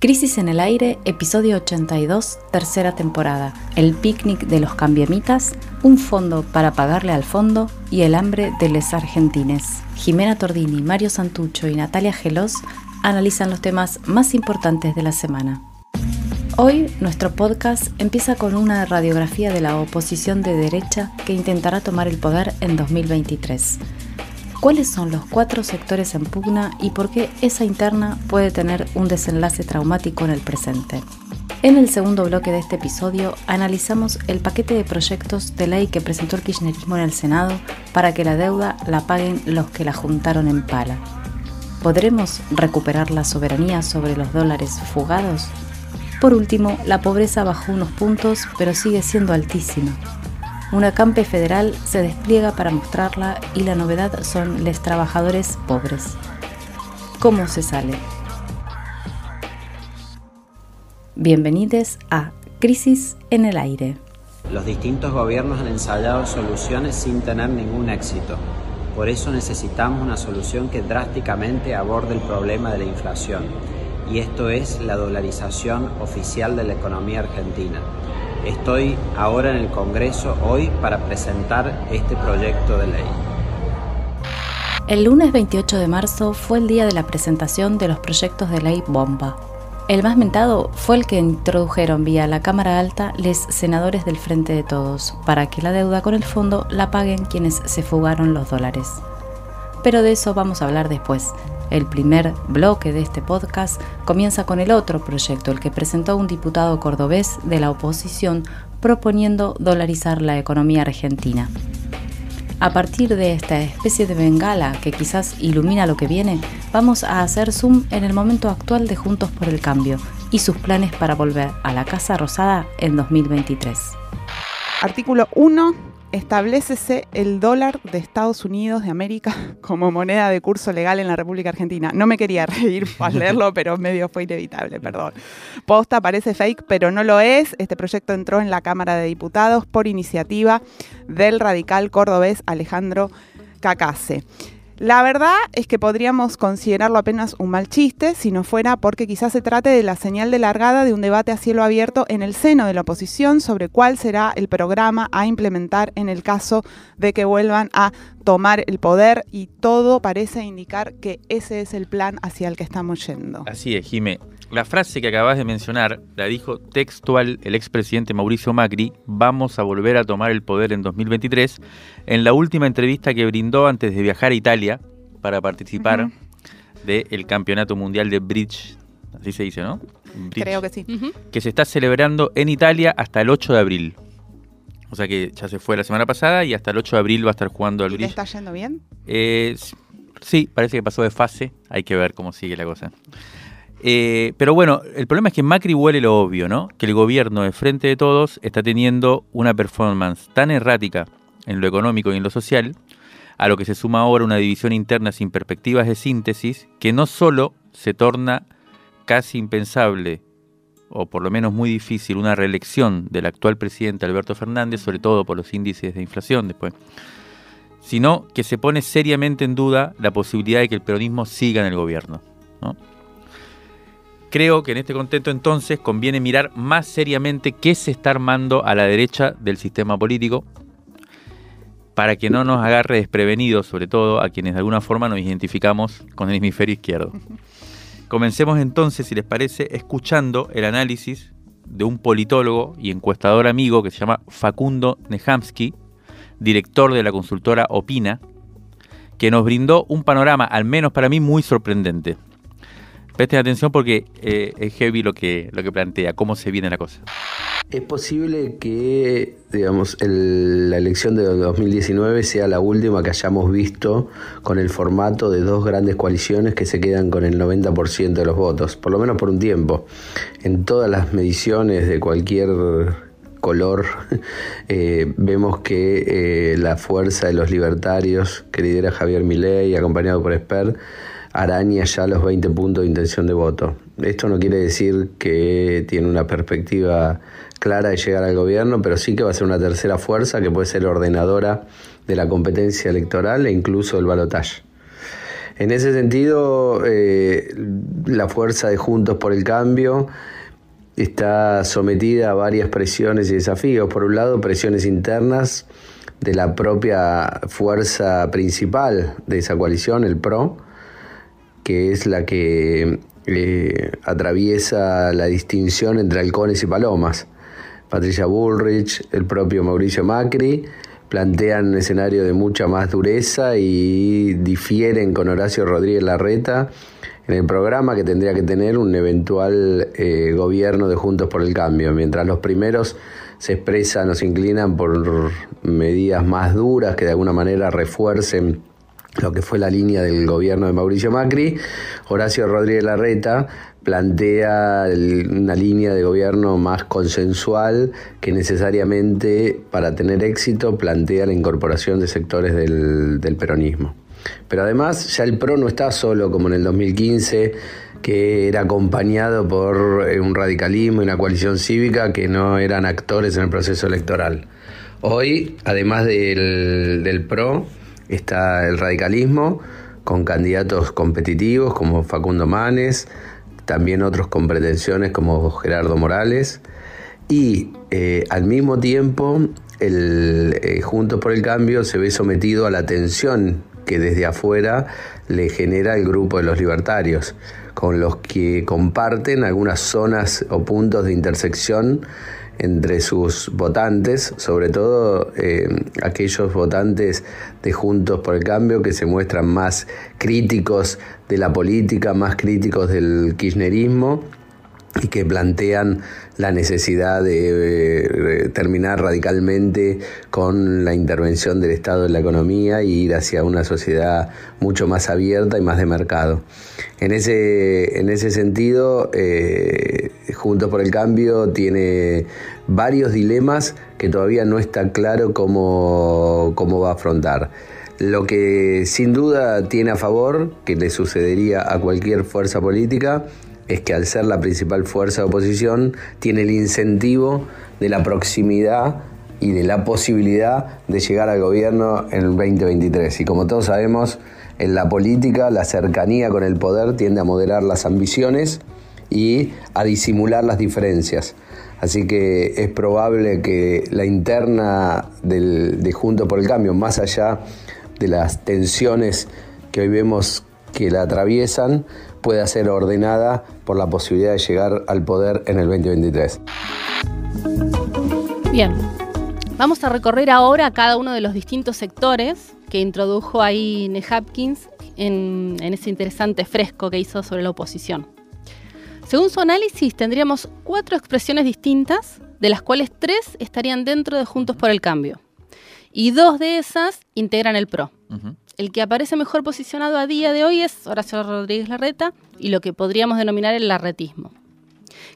Crisis en el Aire, episodio 82, tercera temporada. El picnic de los cambiemitas, un fondo para pagarle al fondo y el hambre de les argentines. Jimena Tordini, Mario Santucho y Natalia Gelos analizan los temas más importantes de la semana. Hoy nuestro podcast empieza con una radiografía de la oposición de derecha que intentará tomar el poder en 2023 cuáles son los cuatro sectores en pugna y por qué esa interna puede tener un desenlace traumático en el presente. En el segundo bloque de este episodio analizamos el paquete de proyectos de ley que presentó el kirchnerismo en el Senado para que la deuda la paguen los que la juntaron en pala. ¿Podremos recuperar la soberanía sobre los dólares fugados? Por último, la pobreza bajó unos puntos, pero sigue siendo altísima. Una campe federal se despliega para mostrarla y la novedad son los trabajadores pobres. ¿Cómo se sale? Bienvenidos a Crisis en el Aire. Los distintos gobiernos han ensayado soluciones sin tener ningún éxito. Por eso necesitamos una solución que drásticamente aborde el problema de la inflación. Y esto es la dolarización oficial de la economía argentina Estoy ahora en el Congreso hoy para presentar este proyecto de ley. El lunes 28 de marzo fue el día de la presentación de los proyectos de ley bomba. El más mentado fue el que introdujeron vía la Cámara Alta los senadores del Frente de Todos, para que la deuda con el fondo la paguen quienes se fugaron los dólares. Pero de eso vamos a hablar después. El primer bloque de este podcast comienza con el otro proyecto, el que presentó un diputado cordobés de la oposición proponiendo dolarizar la economía argentina. A partir de esta especie de bengala que quizás ilumina lo que viene, vamos a hacer zoom en el momento actual de Juntos por el Cambio y sus planes para volver a la Casa Rosada en 2023. Artículo 1 establecese el dólar de Estados Unidos de América como moneda de curso legal en la República Argentina. No me quería reír al leerlo, pero medio fue inevitable, perdón. Posta parece fake, pero no lo es. Este proyecto entró en la Cámara de Diputados por iniciativa del radical cordobés Alejandro Cacase. La verdad es que podríamos considerarlo apenas un mal chiste si no fuera porque quizás se trate de la señal de largada de un debate a cielo abierto en el seno de la oposición sobre cuál será el programa a implementar en el caso de que vuelvan a tomar el poder y todo parece indicar que ese es el plan hacia el que estamos yendo. Así es, Jimé. La frase que acabas de mencionar la dijo textual el expresidente Mauricio Macri, vamos a volver a tomar el poder en 2023, en la última entrevista que brindó antes de viajar a Italia para participar del Campeonato Mundial de Bridge, así se dice, ¿no? Creo que sí. Que se está celebrando en Italia hasta el 8 de abril. O sea que ya se fue la semana pasada y hasta el 8 de abril va a estar jugando al ¿Y Bridge. está yendo bien? Eh, sí, parece que pasó de fase. Hay que ver cómo sigue la cosa. Eh, pero bueno, el problema es que Macri huele lo obvio, ¿no? Que el gobierno de frente de todos está teniendo una performance tan errática en lo económico y en lo social, a lo que se suma ahora una división interna sin perspectivas de síntesis, que no solo se torna casi impensable, o por lo menos muy difícil, una reelección del actual presidente Alberto Fernández, sobre todo por los índices de inflación después, sino que se pone seriamente en duda la posibilidad de que el peronismo siga en el gobierno. ¿no? Creo que en este contexto entonces conviene mirar más seriamente qué se está armando a la derecha del sistema político para que no nos agarre desprevenidos, sobre todo a quienes de alguna forma nos identificamos con el hemisferio izquierdo. Comencemos entonces, si les parece, escuchando el análisis de un politólogo y encuestador amigo que se llama Facundo Nehamsky, director de la consultora Opina, que nos brindó un panorama, al menos para mí, muy sorprendente. Presten atención porque eh, es heavy lo que, lo que plantea, cómo se viene la cosa. Es posible que, digamos, la elección de 2019 sea la última que hayamos visto con el formato de dos grandes coaliciones que se quedan con el 90% de los votos, por lo menos por un tiempo. En todas las mediciones de cualquier color eh, vemos que eh, la fuerza de los libertarios que lidera Javier Milei, acompañado por Esper, araña ya los 20 puntos de intención de voto. Esto no quiere decir que tiene una perspectiva clara de llegar al gobierno, pero sí que va a ser una tercera fuerza que puede ser ordenadora de la competencia electoral e incluso del balotaje. En ese sentido, eh, la fuerza de Juntos por el Cambio está sometida a varias presiones y desafíos. Por un lado, presiones internas de la propia fuerza principal de esa coalición, el PRO, que es la que eh, atraviesa la distinción entre halcones y palomas. Patricia Bullrich, el propio Mauricio Macri, plantean un escenario de mucha más dureza y difieren con Horacio Rodríguez Larreta en el programa que tendría que tener un eventual eh, gobierno de Juntos por el Cambio, mientras los primeros se expresan o se inclinan por medidas más duras que de alguna manera refuercen lo que fue la línea del gobierno de Mauricio Macri, Horacio Rodríguez Larreta plantea una línea de gobierno más consensual que necesariamente para tener éxito plantea la incorporación de sectores del, peronismo. Pero además ya el PRO no está solo como en el 2015, que era acompañado por eh, un radicalismo y una coalición cívica que no eran actores en el proceso electoral. Hoy, además del, del PRO, está el radicalismo con candidatos competitivos como Facundo Manes, también otros con pretensiones como Gerardo Morales. Y eh, al mismo tiempo el eh, Juntos por el Cambio se ve sometido a la tensión que desde afuera le genera el grupo de los libertarios, con los que comparten algunas zonas o puntos de intersección entre sus votantes, sobre todo eh, aquellos votantes de Juntos por el Cambio que se muestran más críticos de la política, más críticos del kirchnerismo y que plantean la necesidad de terminar radicalmente con la intervención del Estado en la economía y ir hacia una sociedad mucho más abierta y más de mercado. En ese, en ese sentido, eh, Juntos por el Cambio tiene varios dilemas que todavía no está claro cómo, cómo va a afrontar. Lo que sin duda tiene a favor, que le sucedería a cualquier fuerza política, es que al ser la principal fuerza de oposición tiene el incentivo de la proximidad y de la posibilidad de llegar al gobierno en el 2023. Y como todos sabemos, en la política la cercanía con el poder tiende a moderar las ambiciones y a disimular las diferencias. Así que es probable que la interna del, de Junto por el Cambio, más allá de las tensiones que hoy vemos que la atraviesan, pueda ser ordenada por la posibilidad de llegar al poder en el 2023. Bien, vamos a recorrer ahora cada uno de los distintos sectores que introdujo ahí Nehapkins en, en ese interesante fresco que hizo sobre la oposición. Según su análisis, tendríamos cuatro expresiones distintas, de las cuales tres estarían dentro de Juntos por el Cambio. Y dos de esas integran el PRO. El que aparece mejor posicionado a día de hoy es Horacio Rodríguez Larreta y lo que podríamos denominar el larretismo,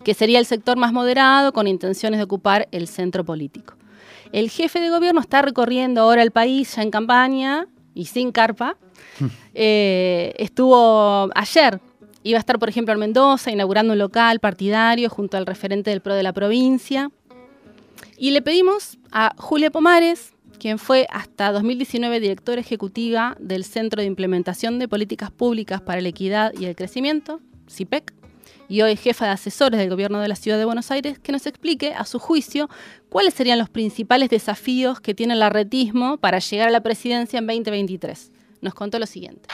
que sería el sector más moderado con intenciones de ocupar el centro político. El jefe de gobierno está recorriendo ahora el país ya en campaña y sin carpa. Eh, estuvo ayer, iba a estar por ejemplo en Mendoza inaugurando un local partidario junto al referente del PRO de la provincia. Y le pedimos a Julia Pomares, quien fue hasta 2019 directora ejecutiva del Centro de Implementación de Políticas Públicas para la Equidad y el Crecimiento, CIPEC, y hoy jefa de asesores del Gobierno de la Ciudad de Buenos Aires, que nos explique, a su juicio, cuáles serían los principales desafíos que tiene el arretismo para llegar a la presidencia en 2023. Nos contó lo siguiente.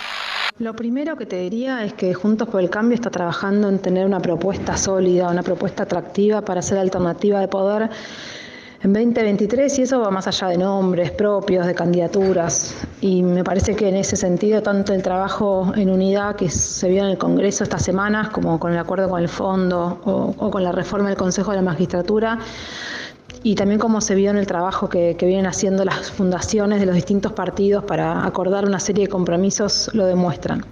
Lo primero que te diría es que Juntos por el Cambio está trabajando en tener una propuesta sólida, una propuesta atractiva para ser alternativa de poder en 2023 y eso va más allá de nombres propios, de candidaturas. Y me parece que en ese sentido, tanto el trabajo en unidad que se vio en el Congreso estas semanas, como con el acuerdo con el fondo o, con la reforma del Consejo de la Magistratura, y también como se vio en el trabajo que, que, vienen haciendo las fundaciones de los distintos partidos para acordar una serie de compromisos, lo demuestran.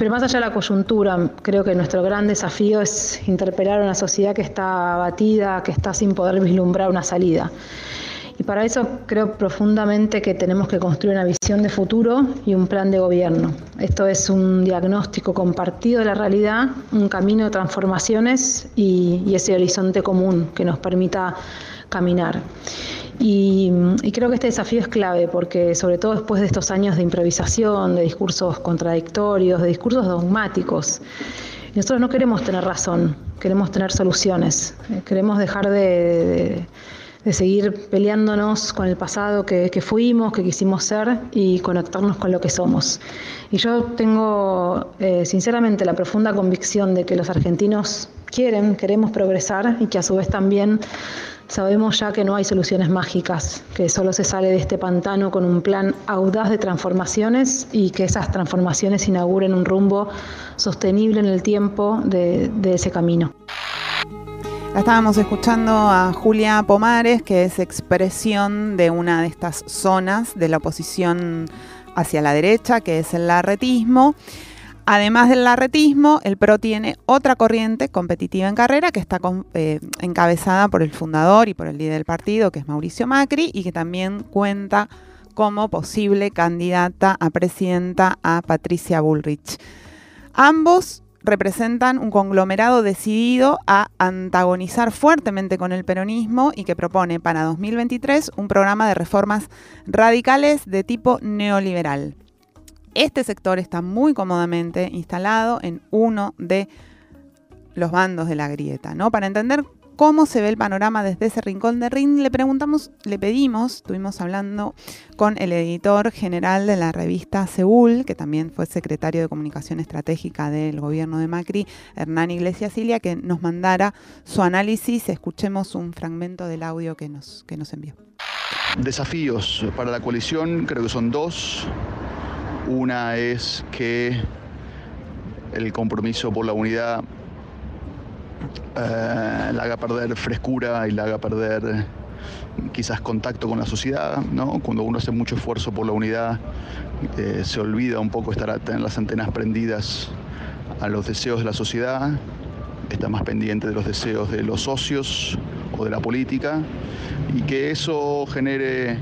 Pero más allá de la coyuntura, creo que nuestro gran desafío es interpelar a una sociedad que está abatida, que está sin poder vislumbrar una salida. Y para eso creo profundamente que tenemos que construir una visión de futuro y un plan de gobierno. Esto es un diagnóstico compartido de la realidad, un camino de transformaciones y, y ese horizonte común que nos permita caminar. Y, creo que este desafío es clave porque sobre todo después de estos años de improvisación, de discursos contradictorios, de discursos dogmáticos, nosotros no queremos tener razón, queremos tener soluciones, eh, queremos dejar de, seguir peleándonos con el pasado que, fuimos, que quisimos ser y conectarnos con lo que somos. Y yo tengo eh, sinceramente la profunda convicción de que los argentinos quieren, queremos progresar y que a su vez también Sabemos ya que no hay soluciones mágicas, que solo se sale de este pantano con un plan audaz de transformaciones y que esas transformaciones inauguren un rumbo sostenible en el tiempo de, ese camino. Estábamos escuchando a Julia Pomares, que es expresión de una de estas zonas de la oposición hacia la derecha, que es el larretismo. Además del larretismo, el PRO tiene otra corriente competitiva en carrera que está eh, encabezada por el fundador y por el líder del partido, que es Mauricio Macri, y que también cuenta como posible candidata a presidenta a Patricia Bullrich. Ambos representan un conglomerado decidido a antagonizar fuertemente con el peronismo y que propone para 2023 un programa de reformas radicales de tipo neoliberal. Este sector está muy cómodamente instalado en uno de los bandos de la grieta, ¿no? Para entender cómo se ve el panorama desde ese rincón de Rin, le preguntamos, le pedimos, estuvimos hablando con el editor general de la revista Seúl, que también fue secretario de Comunicación Estratégica del gobierno de Macri, Hernán Iglesias Silia, que nos mandara su análisis. Escuchemos un fragmento del audio que nos, que nos envió. Desafíos para la coalición, creo que son dos. Una es que el compromiso por la unidad eh, la haga perder frescura y la haga perder quizás contacto con la sociedad, ¿no? Cuando uno hace mucho esfuerzo por la unidad, eh, se olvida un poco estar tener las antenas prendidas a los deseos de la sociedad, está más pendiente de los deseos de los socios o de la política, y que eso genere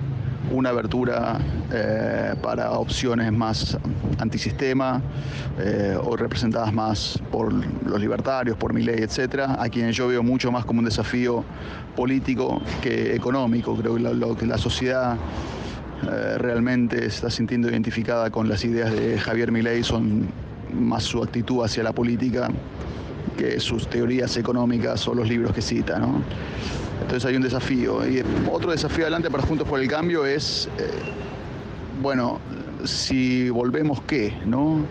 una abertura eh, para opciones más antisistema eh, o representadas más por los libertarios, por mi ley, etcétera, a quienes yo veo mucho más como un desafío político que económico. Creo que lo, que la sociedad eh, realmente está sintiendo identificada con las ideas de Javier Milei son más su actitud hacia la política que sus teorías económicas o los libros que cita. ¿no? Entonces hay un desafío. Y otro desafío adelante para Juntos por el Cambio es, eh, bueno, si volvemos qué, ¿no?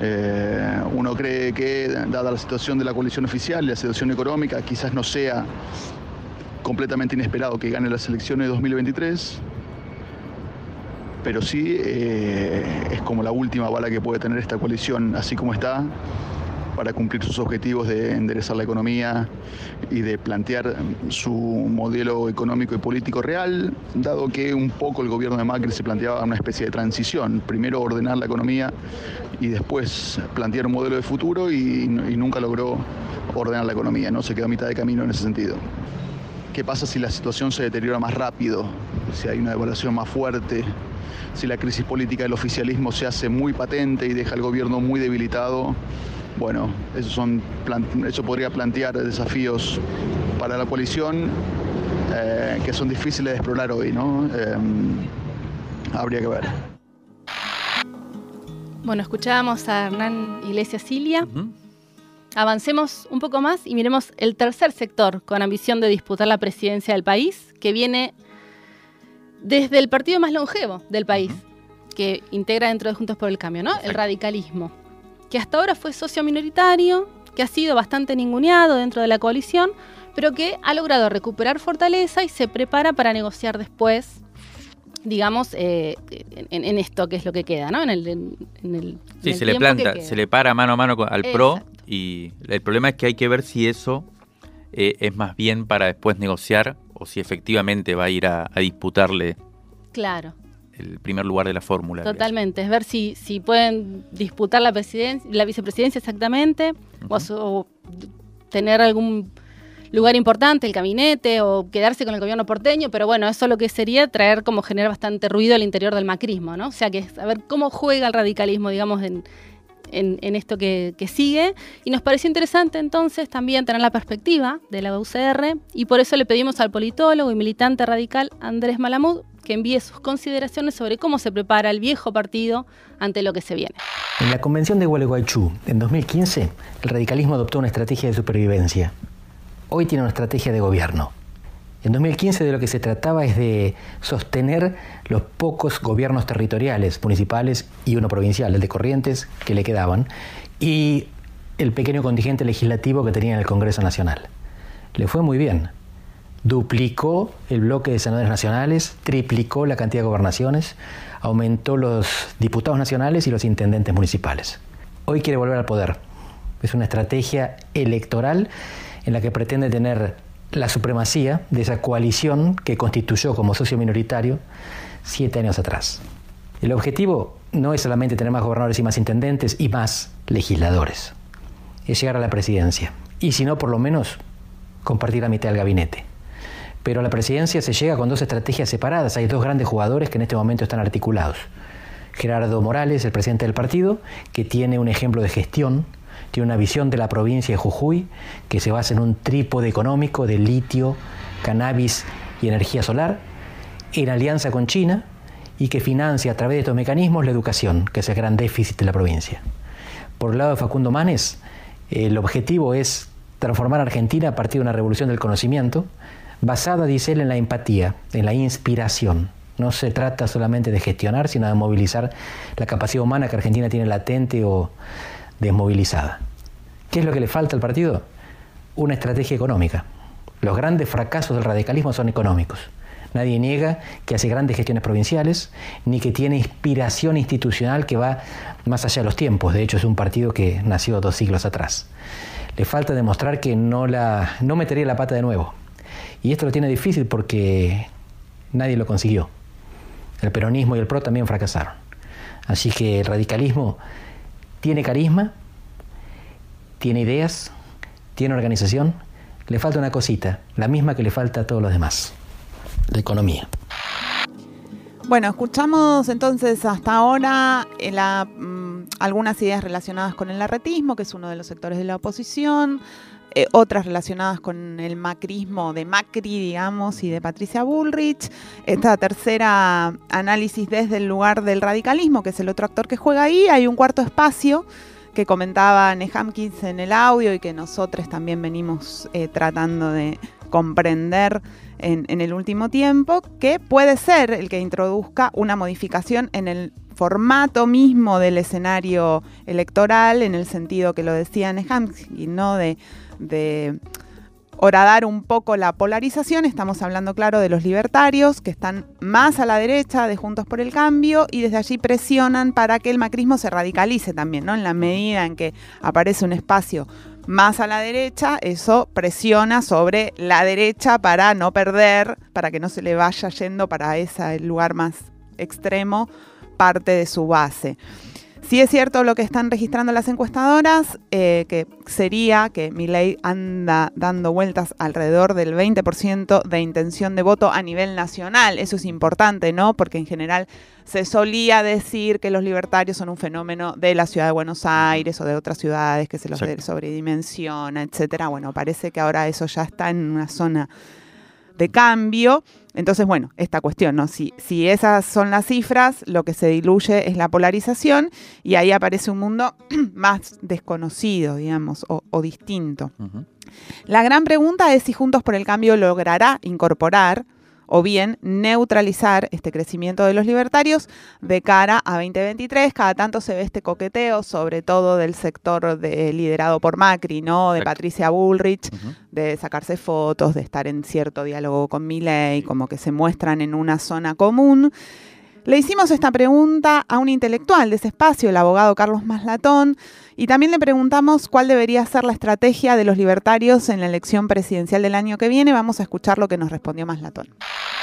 Eh, uno cree que, dada la situación de la coalición oficial y la situación económica, quizás no sea completamente inesperado que gane las elecciones de 2023, pero sí eh, es como la última bala que puede tener esta coalición, así como está, para cumplir sus objetivos de enderezar la economía y de plantear su modelo económico y político real, dado que un poco el gobierno de Macri se planteaba una especie de transición, primero ordenar la economía y después plantear un modelo de futuro y, nunca logró ordenar la economía, no se quedó a mitad de camino en ese sentido. ¿Qué pasa si la situación se deteriora más rápido? Si hay una devaluación más fuerte, si la crisis política del oficialismo se hace muy patente y deja al gobierno muy debilitado, bueno, eso, son, eso podría plantear desafíos para la coalición eh, que son difíciles de explorar hoy, ¿no? Em, habría que ver. Bueno, escuchábamos a Hernán Iglesias Cilia. Avancemos un poco más y miremos el tercer sector con ambición de disputar la presidencia del país, que viene desde el partido más longevo del país, que integra dentro de Juntos por el Cambio, ¿no? El radicalismo que hasta ahora fue socio minoritario, que ha sido bastante ninguneado dentro de la coalición, pero que ha logrado recuperar fortaleza y se prepara para negociar después, digamos, eh, en, esto que es lo que queda, ¿no? En el, sí, se le planta, se le para mano a mano al PRO y el problema es que hay que ver si eso eh, es más bien para después negociar o si efectivamente va a ir a disputarle Claro el primer lugar de la fórmula. Totalmente, es ver si, si pueden disputar la, presidencia, la vicepresidencia exactamente, o, tener algún lugar importante, el gabinete, o quedarse con el gobierno porteño, pero bueno, eso lo que sería traer como generar bastante ruido al interior del macrismo, ¿no? O sea, que a ver cómo juega el radicalismo, digamos, en, en, esto que, sigue. Y nos pareció interesante entonces también tener la perspectiva de la UCR y por eso le pedimos al politólogo y militante radical Andrés Malamud que envíe sus consideraciones sobre cómo se prepara el viejo partido ante lo que se viene. En la convención de Gualeguaychú, en 2015, el radicalismo adoptó una estrategia de supervivencia. Hoy tiene una estrategia de gobierno. En 2015 de lo que se trataba es de sostener los pocos gobiernos territoriales, municipales y uno provincial, el de Corrientes, que le quedaban, y el pequeño contingente legislativo que tenía en el Congreso Nacional. Le fue muy bien. Duplicó el bloque de senadores nacionales, triplicó la cantidad de gobernaciones, aumentó los diputados nacionales y los intendentes municipales. Hoy quiere volver al poder. Es una estrategia electoral en la que pretende tener la supremacía de esa coalición que constituyó como socio minoritario siete años atrás. El objetivo no es solamente tener más gobernadores y más intendentes y más legisladores, es llegar a la presidencia. Y si no, por lo menos compartir la mitad del gabinete. Pero a la presidencia se llega con dos estrategias separadas. Hay dos grandes jugadores que en este momento están articulados. Gerardo Morales, el presidente del partido, que tiene un ejemplo de gestión tiene una visión de la provincia de Jujuy que se basa en un trípode económico de litio, cannabis y energía solar, en alianza con China y que financia a través de estos mecanismos la educación, que es el gran déficit de la provincia. Por el lado de Facundo Manes, el objetivo es transformar a Argentina a partir de una revolución del conocimiento, basada, dice él, en la empatía, en la inspiración. No se trata solamente de gestionar, sino de movilizar la capacidad humana que Argentina tiene latente o desmovilizada. ¿Qué es lo que le falta al partido? Una estrategia económica. Los grandes fracasos del radicalismo son económicos. Nadie niega que hace grandes gestiones provinciales, ni que tiene inspiración institucional que va más allá de los tiempos. De hecho, es un partido que nació dos siglos atrás. Le falta demostrar que no, la, no metería la pata de nuevo. Y esto lo tiene difícil porque nadie lo consiguió. El peronismo y el PRO también fracasaron. Así que el radicalismo tiene carisma, tiene ideas, tiene organización, le falta una cosita, la misma que le falta a todos los demás, la economía. Bueno, escuchamos entonces hasta ahora eh, mm, algunas ideas relacionadas con el arretismo, que es uno de los sectores de la oposición, eh, otras relacionadas con el macrismo de Macri, digamos, y de Patricia Bullrich. Esta tercera análisis desde el lugar del radicalismo, que es el otro actor que juega ahí. Hay un cuarto espacio que comentaba Nehamkins en el audio y que nosotros también venimos eh, tratando de comprender en, el último tiempo, que puede ser el que introduzca una modificación en el formato mismo del escenario electoral, en el sentido que lo decía Nehamkins, ¿no? De de horadar un poco la polarización, estamos hablando, claro, de los libertarios que están más a la derecha de Juntos por el Cambio y desde allí presionan para que el macrismo se radicalice también, ¿no? En la medida en que aparece un espacio más a la derecha, eso presiona sobre la derecha para no perder, para que no se le vaya yendo para ese lugar más extremo parte de su base. Sí es cierto lo que están registrando las encuestadoras, eh, que sería que mi ley anda dando vueltas alrededor del 20% de intención de voto a nivel nacional. Eso es importante, ¿no? Porque en general se solía decir que los libertarios son un fenómeno de la ciudad de Buenos Aires o de otras ciudades que se los sobredimensiona, etcétera. Bueno, parece que ahora eso ya está en una zona de cambio. Entonces, bueno, esta cuestión, ¿no? Si, si esas son las cifras, lo que se diluye es la polarización y ahí aparece un mundo más desconocido, digamos, o, distinto. La gran pregunta es si Juntos por el Cambio logrará incorporar o bien neutralizar este crecimiento de los libertarios de cara a 2023. Cada tanto se ve este coqueteo, sobre todo del sector de, liderado por Macri, ¿no? De Patricia Bullrich, de sacarse fotos, de estar en cierto diálogo con Milley, como que se muestran en una zona común. Le hicimos esta pregunta a un intelectual de ese espacio, el abogado Carlos Maslatón, y también le preguntamos cuál debería ser la estrategia de los libertarios en la elección presidencial del año que viene. Vamos a escuchar lo que nos respondió Maslatón.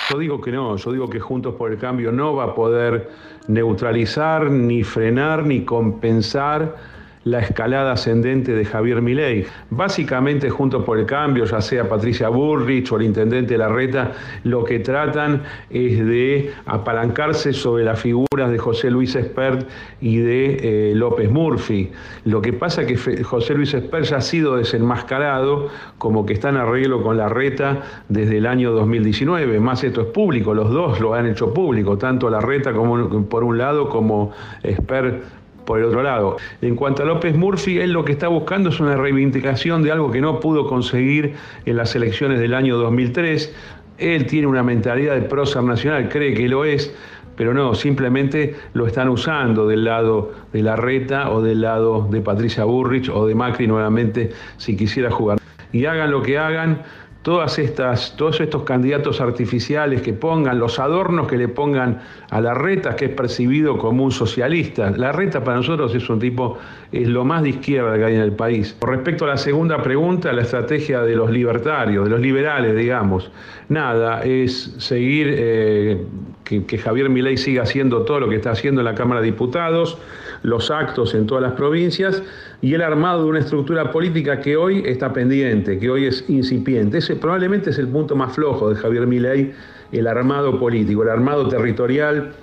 Yo digo que no, yo digo que Juntos por el Cambio no va a poder neutralizar, ni frenar, ni compensar la escalada ascendente de Javier Milei. Básicamente, junto por el cambio, ya sea Patricia Burrich o el intendente Larreta, lo que tratan es de apalancarse sobre las figuras de José Luis Espert y de eh, López Murphy. Lo que pasa es que José Luis Espert ya ha sido desenmascarado como que está en arreglo con Larreta desde el año 2019. Más esto es público, los dos lo han hecho público, tanto Larreta como por un lado como Espert por el otro lado. En cuanto a López Murphy, él lo que está buscando es una reivindicación de algo que no pudo conseguir en las elecciones del año 2003. Él tiene una mentalidad de prócer nacional, cree que lo es, pero no, simplemente lo están usando del lado de la reta o del lado de Patricia Burrich o de Macri nuevamente si quisiera jugar. Y hagan lo que hagan, todas estas, todos estos candidatos artificiales que pongan, los adornos que le pongan a la reta, que es percibido como un socialista. La reta para nosotros es un tipo, es lo más de izquierda que hay en el país. Con respecto a la segunda pregunta, la estrategia de los libertarios, de los liberales, digamos, nada, es seguir eh, que, que Javier Milei siga haciendo todo lo que está haciendo en la Cámara de Diputados, los actos en todas las provincias y el armado de una estructura política que hoy está pendiente, que hoy es incipiente. Ese probablemente es el punto más flojo de Javier Milei, el armado político, el armado territorial,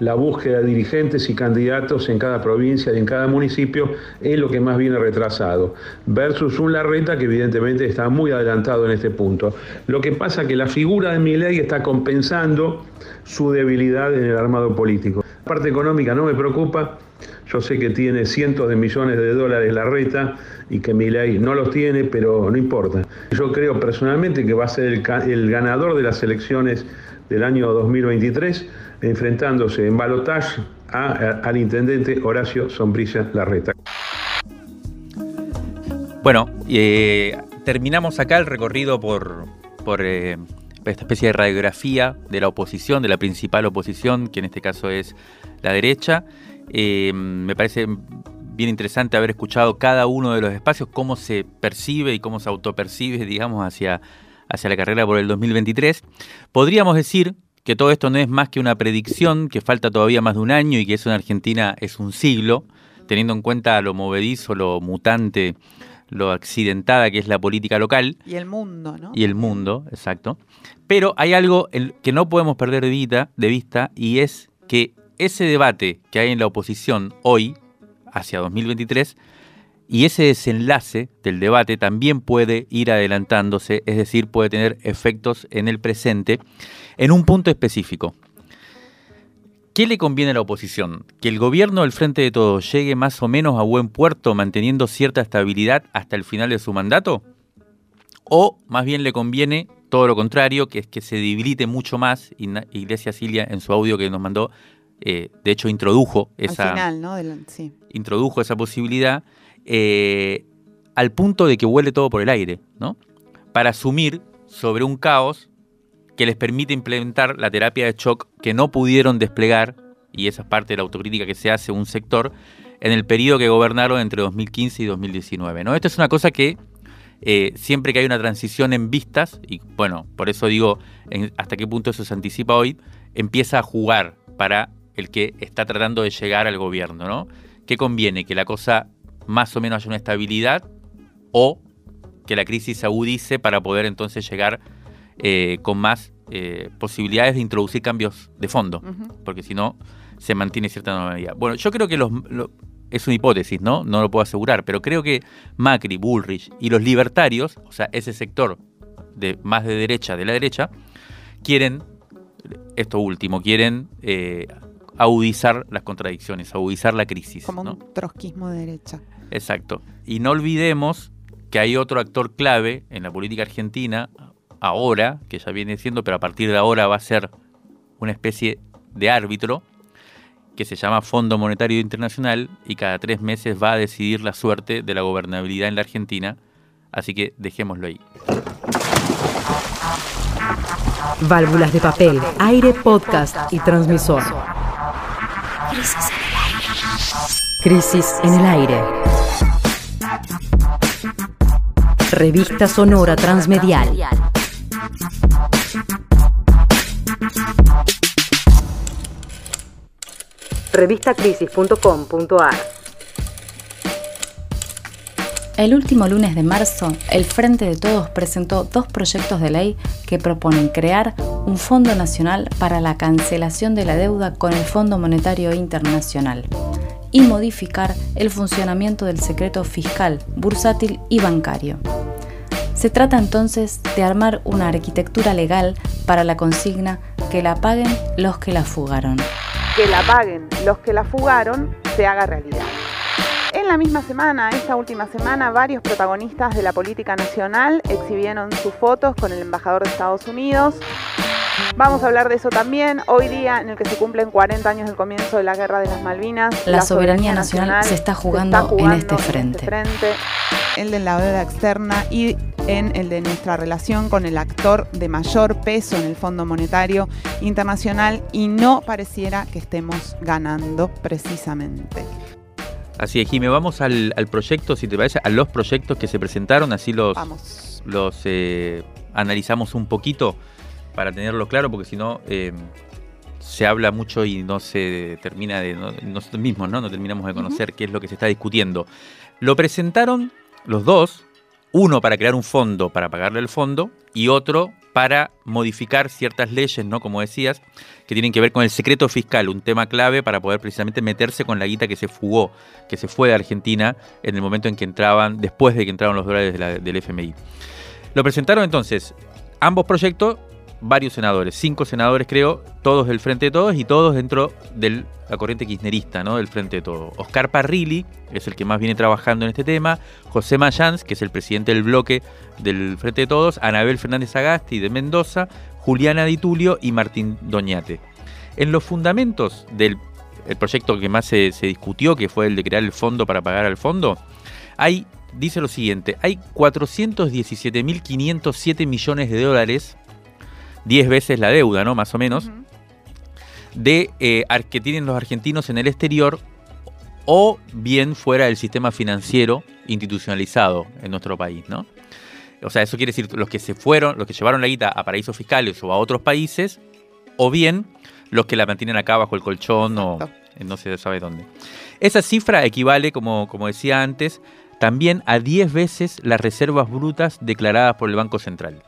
la búsqueda de dirigentes y candidatos en cada provincia y en cada municipio es lo que más viene retrasado, versus un Larreta que evidentemente está muy adelantado en este punto. Lo que pasa es que la figura de Milei está compensando su debilidad en el armado político. La parte económica no me preocupa, yo sé que tiene cientos de millones de dólares la reta y que Milei no los tiene, pero no importa. Yo creo personalmente que va a ser el, ganador de las elecciones del año 2023, enfrentándose en balotaje al intendente Horacio Sombrilla Larreta. Bueno, eh, terminamos acá el recorrido por, eh, esta especie de radiografía de la oposición, de la principal oposición, que en este caso es la derecha. Eh, me parece bien interesante haber escuchado cada uno de los espacios, cómo se percibe y cómo se autopercibe, digamos, hacia, hacia la carrera por el 2023. Podríamos decir que todo esto no es más que una predicción, que falta todavía más de un año y que eso en Argentina es un siglo, teniendo en cuenta lo movedizo, lo mutante, lo accidentada que es la política local. Y el mundo, ¿no? Y el mundo, exacto. Pero hay algo que no podemos perder de vista, de vista y es que ese debate que hay en la oposición hoy, hacia 2023, y ese desenlace del debate también puede ir adelantándose, es decir, puede tener efectos en el presente, en un punto específico. ¿Qué le conviene a la oposición? ¿Que el gobierno del Frente de Todos llegue más o menos a buen puerto manteniendo cierta estabilidad hasta el final de su mandato? ¿O más bien le conviene todo lo contrario, que es que se debilite mucho más? Iglesia Cilia en su audio que nos mandó eh, de hecho introdujo esa, introdujo esa posibilidad eh, al punto de que huele todo por el aire, ¿no? Para asumir sobre un caos que les permite implementar la terapia de shock que no pudieron desplegar, y esa es parte de la autocrítica que se hace un sector, en el periodo que gobernaron entre 2015 y 2019. ¿no? Esto es una cosa que eh, siempre que hay una transición en vistas, y bueno, por eso digo hasta qué punto eso se anticipa hoy, empieza a jugar para el que está tratando de llegar al gobierno, ¿no? ¿Qué conviene? ¿Que la cosa más o menos haya una estabilidad o que la crisis se agudice para poder entonces llegar eh, con más eh, posibilidades de introducir cambios de fondo? Porque si no, se mantiene cierta normalidad. Bueno, yo creo que los, es una hipótesis, ¿no? No lo puedo asegurar, pero creo que Macri, Bullrich y los libertarios, o sea, ese sector de más de derecha de la derecha, quieren esto último, quieren eh, agudizar las contradicciones, agudizar la crisis. Como un trotskismo de derecha. Exacto. Y no olvidemos que hay otro actor clave en la política argentina, ahora, que ya viene siendo, pero a partir de ahora va a ser una especie de árbitro, que se llama Fondo Monetario Internacional y cada tres meses va a decidir la suerte de la gobernabilidad en la Argentina. Así que dejémoslo ahí. Válvulas de papel, aire, podcast y transmisor. Crisis en el aire. Revista Sonora Transmedial. Revistacrisis.com.ar El último lunes de marzo, el Frente de Todos presentó dos proyectos de ley que proponen crear un Fondo Nacional para la cancelación de la deuda con el Fondo Monetario Internacional y modificar el funcionamiento del secreto fiscal, bursátil y bancario. Se trata entonces de armar una arquitectura legal para la consigna que la paguen los que la fugaron. Que la paguen los que la fugaron se haga realidad. En la misma semana, esta última semana, varios protagonistas de la política nacional exhibieron sus fotos con el embajador de Estados Unidos. Vamos a hablar de eso también. Hoy día, en el que se cumplen 40 años del comienzo de la Guerra de las Malvinas, la, soberanía, nacional, se, está jugando, en este, este frente. El de la deuda externa y en el de nuestra relación con el actor de mayor peso en el Fondo Monetario Internacional y no pareciera que estemos ganando precisamente. Así es, Jimé, vamos al, proyecto, si te parece, a los proyectos que se presentaron, así los, los eh, analizamos un poquito para tenerlo claro, porque si no eh, se habla mucho y no se termina de, nosotros mismos, ¿no? No terminamos de conocer qué es lo que se está discutiendo. Lo presentaron los dos, uno para crear un fondo para pagarle el fondo y otro para modificar ciertas leyes, ¿no? Como decías, que tienen que ver con el secreto fiscal, un tema clave para poder precisamente meterse con la guita que se fugó, que se fue de Argentina en el momento en que entraban, después de que entraron los dólares del FMI. Lo presentaron entonces ambos proyectos varios senadores, cinco senadores creo, todos del Frente de Todos y todos dentro de la corriente kirchnerista, ¿no? Del Frente de Todos. Oscar Parrilli es el que más viene trabajando en este tema, José Mayans, que es el presidente del bloque del Frente de Todos, Anabel Fernández Agasti de Mendoza, Juliana Di Tulio y Martín Doñate. En los fundamentos del proyecto que más se, se discutió, que fue el de crear el fondo para pagar al fondo, hay, dice lo siguiente, hay 417.507 millones de dólares 10 veces la deuda, ¿no? Más o menos, de eh, que tienen los argentinos en el exterior o bien fuera del sistema financiero institucionalizado en nuestro país, ¿no? O sea, eso quiere decir los que se fueron, los que llevaron la guita a paraísos fiscales o a otros países, o bien los que la mantienen acá bajo el colchón o no se sabe dónde. Esa cifra equivale, como, como decía antes, también a 10 veces las reservas brutas declaradas por el Banco Central.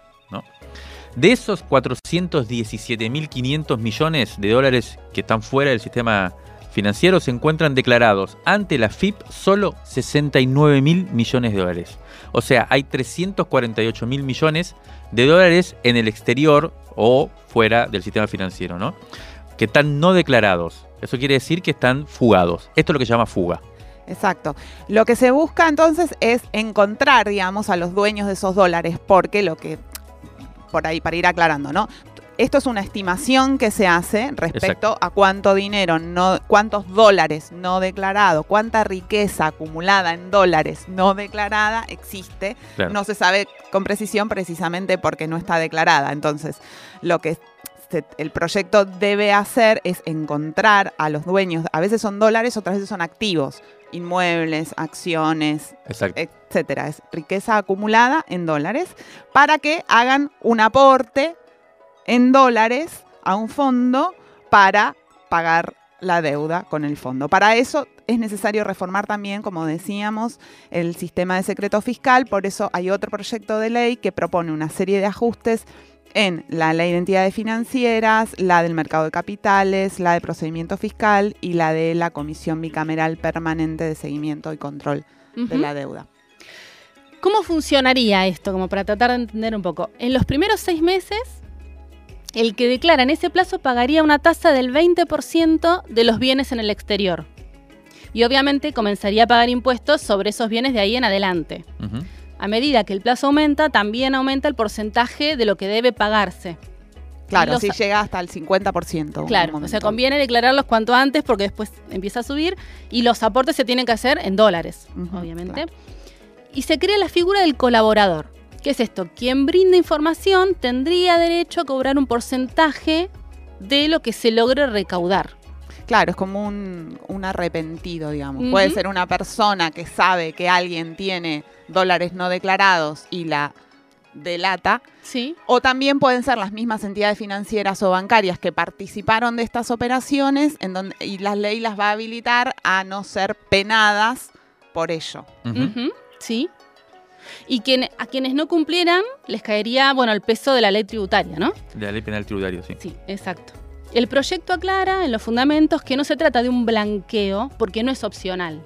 De esos 417.500 millones de dólares que están fuera del sistema financiero, se encuentran declarados ante la FIP solo 69.000 millones de dólares. O sea, hay 348.000 millones de dólares en el exterior o fuera del sistema financiero, ¿no? Que están no declarados. Eso quiere decir que están fugados. Esto es lo que se llama fuga. Exacto. Lo que se busca entonces es encontrar, digamos, a los dueños de esos dólares, porque lo que por ahí, para ir aclarando, ¿no? Esto es una estimación que se hace respecto a cuánto dinero, no, cuántos dólares no declarados, cuánta riqueza acumulada en dólares no declarada existe. No se sabe con precisión precisamente porque no está declarada. Entonces, lo que el proyecto debe hacer es encontrar a los dueños, a veces son dólares, otras veces son activos, inmuebles, acciones, etcétera. Es riqueza acumulada en dólares para que hagan un aporte en dólares a un fondo para pagar la deuda con el fondo. Para eso es necesario reformar también, como decíamos, el sistema de secreto fiscal, por eso hay otro proyecto de ley que propone una serie de ajustes en la ley de entidades financieras, la del mercado de capitales, la de procedimiento fiscal y la de la Comisión Bicameral Permanente de Seguimiento y Control de la Deuda. ¿Cómo funcionaría esto? Como para tratar de entender un poco. En los primeros seis meses, el que declara en ese plazo pagaría una tasa del 20% de los bienes en el exterior. Y obviamente comenzaría a pagar impuestos sobre esos bienes de ahí en adelante a medida que el plazo aumenta, también aumenta el porcentaje de lo que debe pagarse. Claro, si llega hasta el 50%. Claro, o sea, conviene declararlos cuanto antes porque después empieza a subir y los aportes se tienen que hacer en dólares, obviamente. Y se crea la figura del colaborador. ¿Qué es esto? Quien brinda información tendría derecho a cobrar un porcentaje de lo que se logre recaudar. Claro, es como un, arrepentido, digamos. Puede ser una persona que sabe que alguien tiene dólares no declarados y la delata. Sí. O también pueden ser las mismas entidades financieras o bancarias que participaron de estas operaciones en donde, y la ley las va a habilitar a no ser penadas por ello. Sí. Y quien, a quienes no cumplieran les caería, bueno, el peso de la ley tributaria, ¿no? De la ley penal tributaria, sí. Sí, exacto. El proyecto aclara en los fundamentos que no se trata de un blanqueo porque no es opcional.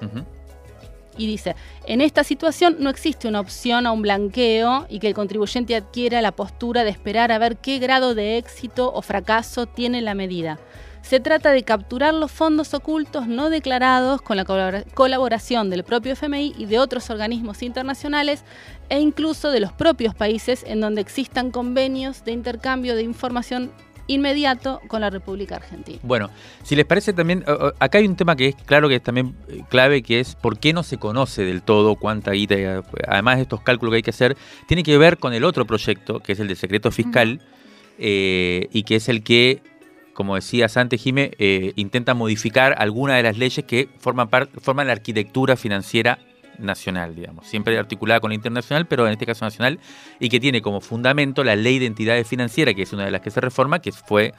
Y dice, en esta situación no existe una opción a un blanqueo y que el contribuyente adquiera la postura de esperar a ver qué grado de éxito o fracaso tiene la medida. Se trata de capturar los fondos ocultos no declarados con la colabora- colaboración del propio FMI y de otros organismos internacionales e incluso de los propios países en donde existan convenios de intercambio de información inmediato con la República Argentina. Bueno, si les parece también, acá hay un tema que es claro que es también eh, clave, que es por qué no se conoce del todo cuánta guita, además de estos cálculos que hay que hacer, tiene que ver con el otro proyecto, que es el de secreto fiscal, eh, y que es el que, como decías antes, Jime, eh, intenta modificar alguna de las leyes que forman, forman la arquitectura financiera nacional, digamos, siempre articulada con la internacional, pero en este caso nacional, y que tiene como fundamento la ley de entidades financieras, que es una de las que se reforma, que fue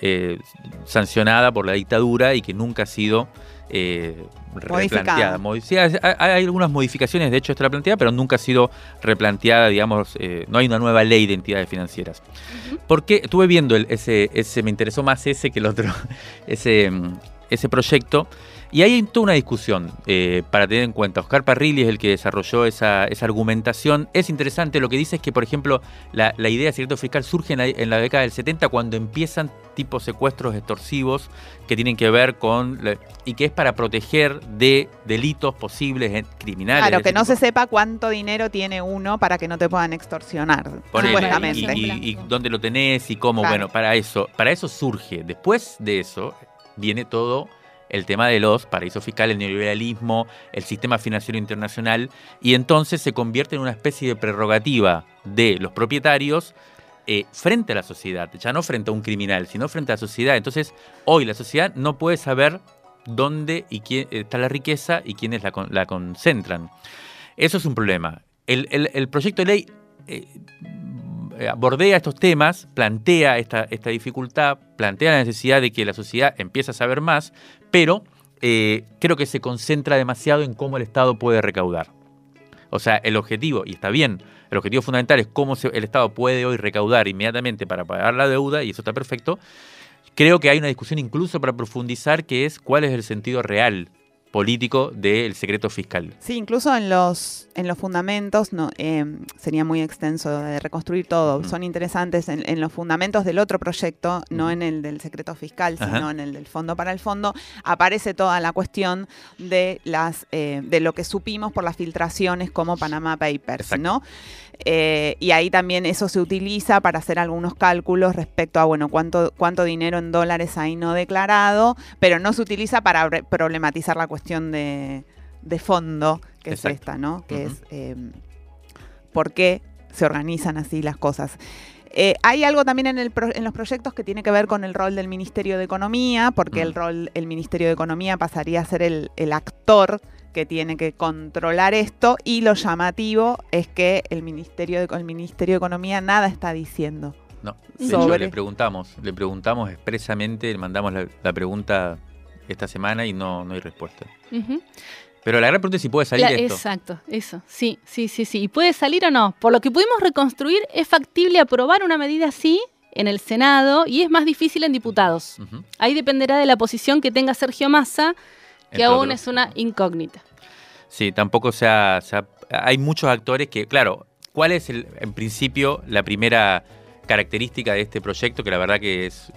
eh, sancionada por la dictadura y que nunca ha sido eh, replanteada. Modificada. Hay, algunas modificaciones, de hecho está planteada, pero nunca ha sido replanteada, digamos, eh, no hay una nueva ley de entidades financieras. Porque estuve viendo el- ese, ese, me interesó más ese que el otro, ese, mm, ese proyecto. Y hay toda una discusión eh, para tener en cuenta. Oscar Parrilli es el que desarrolló esa, esa argumentación. Es interesante, lo que dice es que, por ejemplo, la, la idea de secreto fiscal surge en la, en la década del 70 cuando empiezan tipos secuestros extorsivos que tienen que ver con... y que es para proteger de delitos posibles eh, criminales. Claro, que no se sepa cuánto dinero tiene uno para que no te puedan extorsionar, Ponele, supuestamente. y, y- y dónde lo tenés y cómo. Claro. Bueno, para eso, para eso surge. Después de eso viene todo el tema de los paraísos fiscales, el neoliberalismo, el sistema financiero internacional, y entonces se convierte en una especie de prerrogativa de los propietarios eh, frente a la sociedad, ya no frente a un criminal, sino frente a la sociedad. Entonces, hoy la sociedad no puede saber dónde y quién está la riqueza y quiénes la, con- la concentran. Eso es un problema. El, proyecto de ley eh, eh, estos temas, plantea esta, esta dificultad, plantea la necesidad de que la sociedad empiece a saber más, pero eh, creo que se concentra demasiado en cómo el Estado puede recaudar. O sea, el objetivo, y está bien, el objetivo fundamental es cómo el Estado puede hoy recaudar inmediatamente para pagar la deuda, y eso está perfecto. Creo que hay una discusión incluso para profundizar que es cuál es el sentido real político del secreto fiscal. Sí, incluso en los, en los fundamentos, no, eh, sería muy extenso de reconstruir todo, son interesantes en, en los fundamentos del otro proyecto, no en el del secreto fiscal, Ajá. sino en el del fondo para el fondo, aparece toda la cuestión de, las, eh, de lo que supimos por las filtraciones como Panama Papers, Exacto. ¿no? Eh, y ahí también eso se utiliza para hacer algunos cálculos respecto a, bueno, cuánto, cuánto dinero en dólares hay no declarado, pero no se utiliza para problematizar la cuestión de, de fondo, que Exacto. es esta, ¿no? Que es eh, por qué se organizan así las cosas. Eh, hay algo también en, el pro- en los proyectos que tiene que ver con el rol del Ministerio de Economía, porque el Mm. rol, el Ministerio de Economía pasaría a ser el, el actor que tiene que controlar esto y lo llamativo es que el Ministerio de, el Ministerio de Economía nada está diciendo. No, de Sobre- hecho le preguntamos, le preguntamos expresamente, le mandamos la, la pregunta esta semana y no, no hay respuesta. Ujú. Pero la gran pregunta es si puede salir La- esto. Exacto, eso. Sí, sí, sí, sí. ¿Y puede salir o no? Por lo que pudimos reconstruir, es factible aprobar una medida así en el Senado y es más difícil en diputados. Ahí dependerá de la posición que tenga Sergio Massa, que Entre aún otros. es una incógnita. Sí, tampoco se ha, se ha- Hay muchos actores que, claro, ¿cuál es el, en principio la primera característica de este proyecto? Que la verdad que es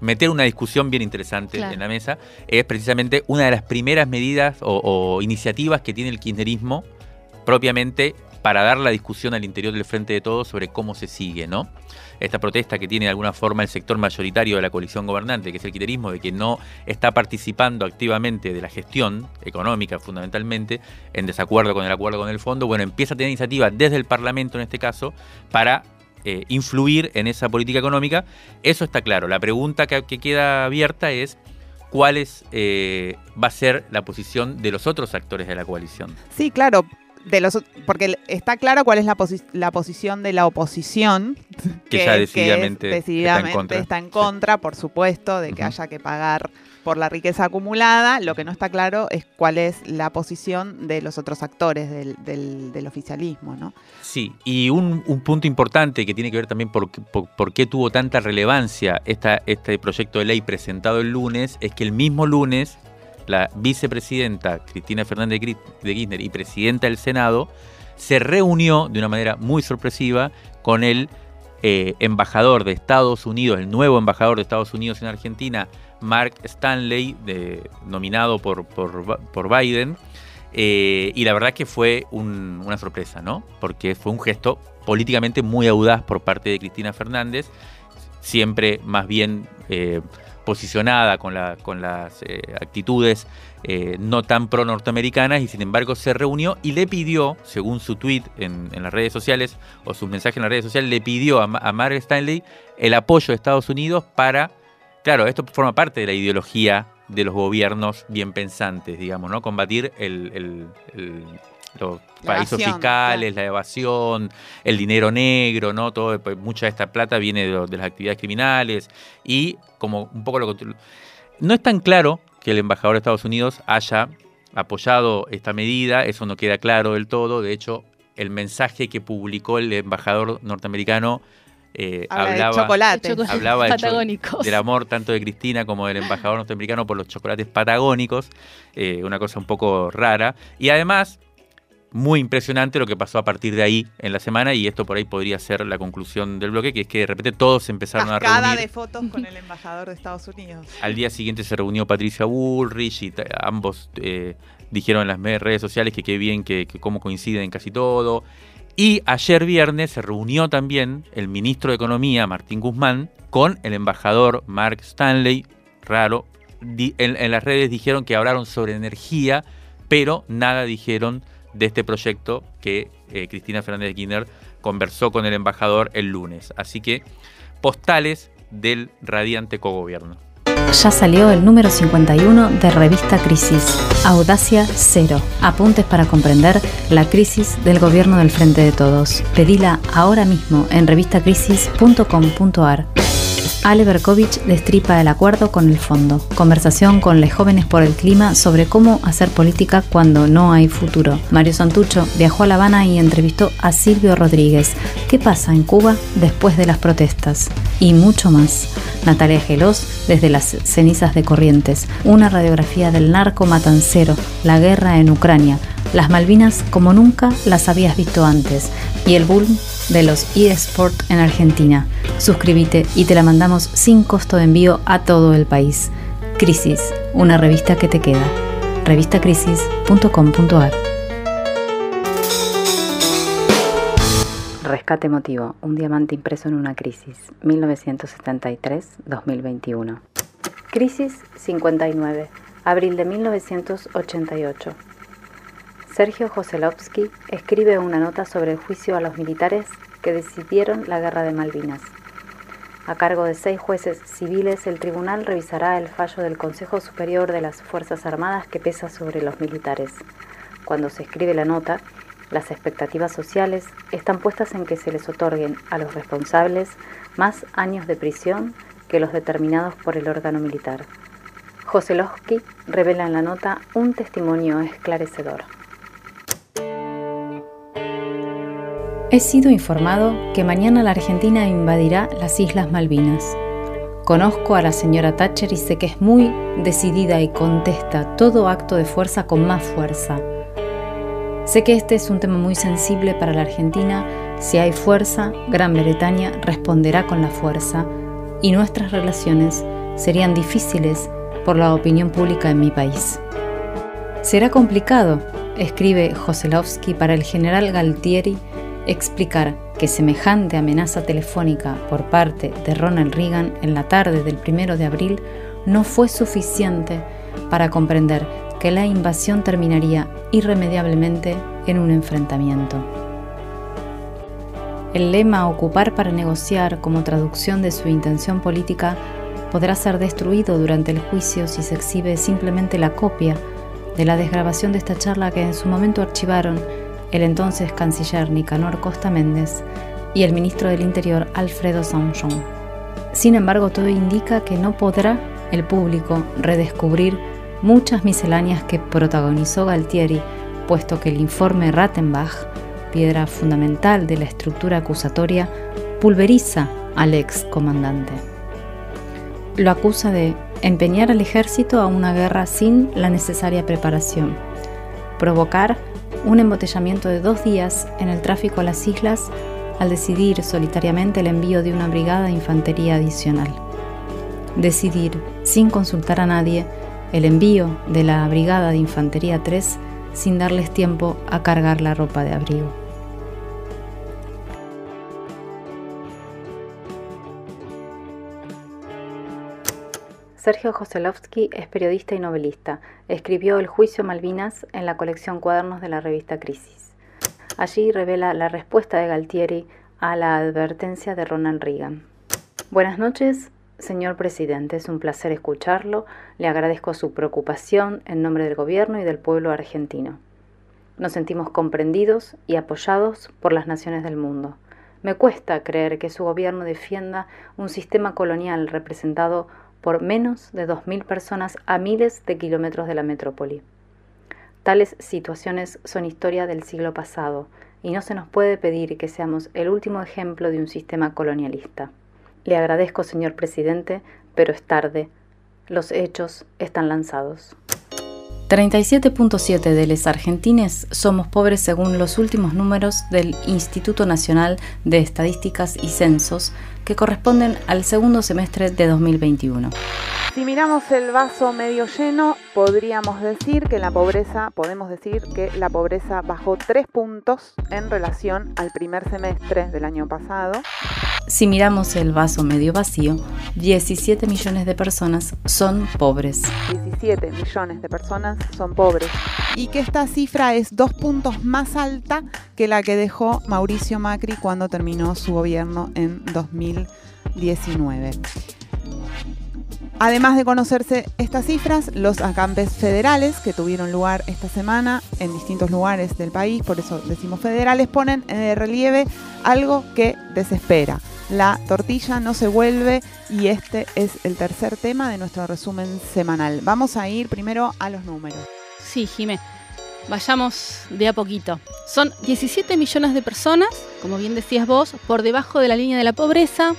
meter una discusión bien interesante Claro. en la mesa. Es precisamente una de las primeras medidas o, o iniciativas que tiene el kirchnerismo propiamente para dar la discusión al interior del Frente de Todos sobre cómo se sigue, ¿no? Esta protesta que tiene de alguna forma el sector mayoritario de la coalición gobernante, que es el kirchnerismo, de que no está participando activamente de la gestión económica fundamentalmente, en desacuerdo con el acuerdo con el fondo, bueno, empieza a tener iniciativa desde el Parlamento en este caso para eh, influir en esa política económica. Eso está claro. La pregunta que, que queda abierta es cuál es, eh, va a ser la posición de los otros actores de la coalición. Sí, claro. de los porque está claro cuál es la, la posición de la oposición que, ya decididamente, decididamente está en contra, por supuesto, de que haya que pagar por la riqueza acumulada. Lo que no está claro es cuál es la posición de los otros actores del, oficialismo, ¿no? Sí, y un, punto importante que tiene que ver también por, por, qué tuvo tanta relevancia este proyecto de ley presentado el lunes, es que el mismo lunes la vicepresidenta Cristina Fernández de Kirchner y presidenta del Senado se reunió de una manera muy sorpresiva con el eh, embajador de Estados Unidos, el nuevo embajador de Estados Unidos en Argentina, Mark Stanley, nominado por, por, Biden. Eh, y la verdad que fue una sorpresa, ¿no? Porque fue un gesto políticamente muy audaz por parte de Cristina Fernández, siempre más bien eh, posicionada con, la, con las eh, actitudes no tan pro norteamericanas y sin embargo se reunió y le pidió, según su tweet en, las redes sociales o sus mensajes en las redes sociales, le pidió a Mark Stanley el apoyo de Estados Unidos para Claro, esto forma parte de la ideología de los gobiernos bien pensantes, digamos, ¿no? Combatir el, los paraísos fiscales, la evasión, el dinero negro, ¿no? Todo, pues, mucha de esta plata viene de, las actividades criminales y como un poco lo no es tan claro que el embajador de Estados Unidos haya apoyado esta medida, eso no queda claro del todo, de hecho el mensaje que publicó el embajador norteamericano eh, hablaba, chocolate. hablaba del amor tanto de Cristina como del embajador norteamericano por los chocolates patagónicos, eh, una cosa un poco rara. Y además, muy impresionante lo que pasó a partir de ahí en la semana y esto por ahí podría ser la conclusión del bloque, que es que de repente todos empezaron a reunir. de fotos con el embajador de Estados Unidos. Al día siguiente se reunió Patricia Bullrich y ambos eh, dijeron en las redes sociales que qué bien que, que cómo coinciden en casi todo. Y ayer viernes se reunió también el ministro de Economía, Martín Guzmán, con el embajador Mark Stanley. Raro. En, las redes dijeron que hablaron sobre energía, pero nada dijeron de este proyecto que eh, Cristina Fernández de Kirchner conversó con el embajador el lunes. Así que postales del radiante cogobierno ya salió el número 51 de Revista Crisis, Audacia Cero. Apuntes para comprender la crisis del gobierno del Frente de Todos. Pedila ahora mismo en revistacrisis.com.ar. Ale Berkovich destripa el acuerdo con el fondo. Conversación con los jóvenes por el clima sobre cómo hacer política cuando no hay futuro. Mario Santucho viajó a La Habana y entrevistó a Silvio Rodríguez. ¿Qué pasa en Cuba después de las protestas? Y mucho más. Natalia Gelos desde las cenizas de Corrientes. Una radiografía del narco matancero, la guerra en Ucrania, las Malvinas como nunca las habías visto antes y el boom de los eSport en Argentina. Suscríbete y te la mandamos sin costo de envío a todo el país. Crisis, una revista que te queda. revistacrisis.com.ar Rescate emotivo, un diamante impreso en una crisis, 1973-2021. Crisis 59, abril de 1988. Sergio Joselovsky escribe una nota sobre el juicio a los militares que decidieron la guerra de Malvinas. A cargo de seis jueces civiles, el tribunal revisará el fallo del Consejo Superior de las Fuerzas Armadas que pesa sobre los militares. Cuando se escribe la nota, las expectativas sociales están puestas en que se les otorguen a los responsables más años de prisión que los determinados por el órgano militar. Joselowski revela en la nota un testimonio esclarecedor. He sido informado que mañana la Argentina invadirá las Islas Malvinas. Conozco a la señora Thatcher y sé que es muy decidida y contesta todo acto de fuerza con más fuerza. Sé que este es un tema muy sensible para la Argentina. Si hay fuerza, Gran Bretaña responderá con la fuerza y nuestras relaciones serían difíciles por la opinión pública en mi país. Será complicado, escribe Joselowski para el general Galtieri, explicar que semejante amenaza telefónica por parte de Ronald Reagan en la tarde del 1 de abril no fue suficiente para comprender que la invasión terminaría irremediablemente en un enfrentamiento. El lema ocupar para negociar como traducción de su intención política podrá ser destruido durante el juicio si se exhibe simplemente la copia de la desgrabación de esta charla que en su momento archivaron el entonces canciller Nicanor Costa Méndez y el ministro del Interior Alfredo Sanchon. Sin embargo, todo indica que no podrá el público redescubrir muchas misceláneas que protagonizó Galtieri, puesto que el informe Rattenbach, piedra fundamental de la estructura acusatoria, pulveriza al ex comandante. Lo acusa de empeñar al ejército a una guerra sin la necesaria preparación, provocar un embotellamiento de dos días en el tráfico a las islas al decidir solitariamente el envío de una brigada de infantería adicional. Decidir, sin consultar a nadie, el envío de la brigada de infantería 3 sin darles tiempo a cargar la ropa de abrigo. Sergio Joselovsky es periodista y novelista. Escribió El juicio Malvinas en la colección Cuadernos de la revista Crisis. Allí revela la respuesta de Galtieri a la advertencia de Ronald Reagan. Buenas noches, señor presidente. Es un placer escucharlo. Le agradezco su preocupación en nombre del gobierno y del pueblo argentino. Nos sentimos comprendidos y apoyados por las naciones del mundo. Me cuesta creer que su gobierno defienda un sistema colonial representado por menos de 2.000 personas a miles de kilómetros de la metrópoli. Tales situaciones son historia del siglo pasado y no se nos puede pedir que seamos el último ejemplo de un sistema colonialista. Le agradezco, señor presidente, pero es tarde. Los hechos están lanzados. 37.7 de los argentines somos pobres según los últimos números del Instituto Nacional de Estadísticas y Censos que corresponden al segundo semestre de 2021. Si miramos el vaso medio lleno, podríamos decir que la pobreza, podemos decir que la pobreza bajó tres puntos en relación al primer semestre del año pasado. Si miramos el vaso medio vacío, 17 millones de personas son pobres. 17 millones de personas son pobres. Y que esta cifra es dos puntos más alta que la que dejó Mauricio Macri cuando terminó su gobierno en 2019. Además de conocerse estas cifras, los acampes federales que tuvieron lugar esta semana en distintos lugares del país, por eso decimos federales, ponen en relieve algo que desespera. La tortilla no se vuelve y este es el tercer tema de nuestro resumen semanal. Vamos a ir primero a los números. Sí, Jimé. Vayamos de a poquito. Son 17 millones de personas, como bien decías vos, por debajo de la línea de la pobreza.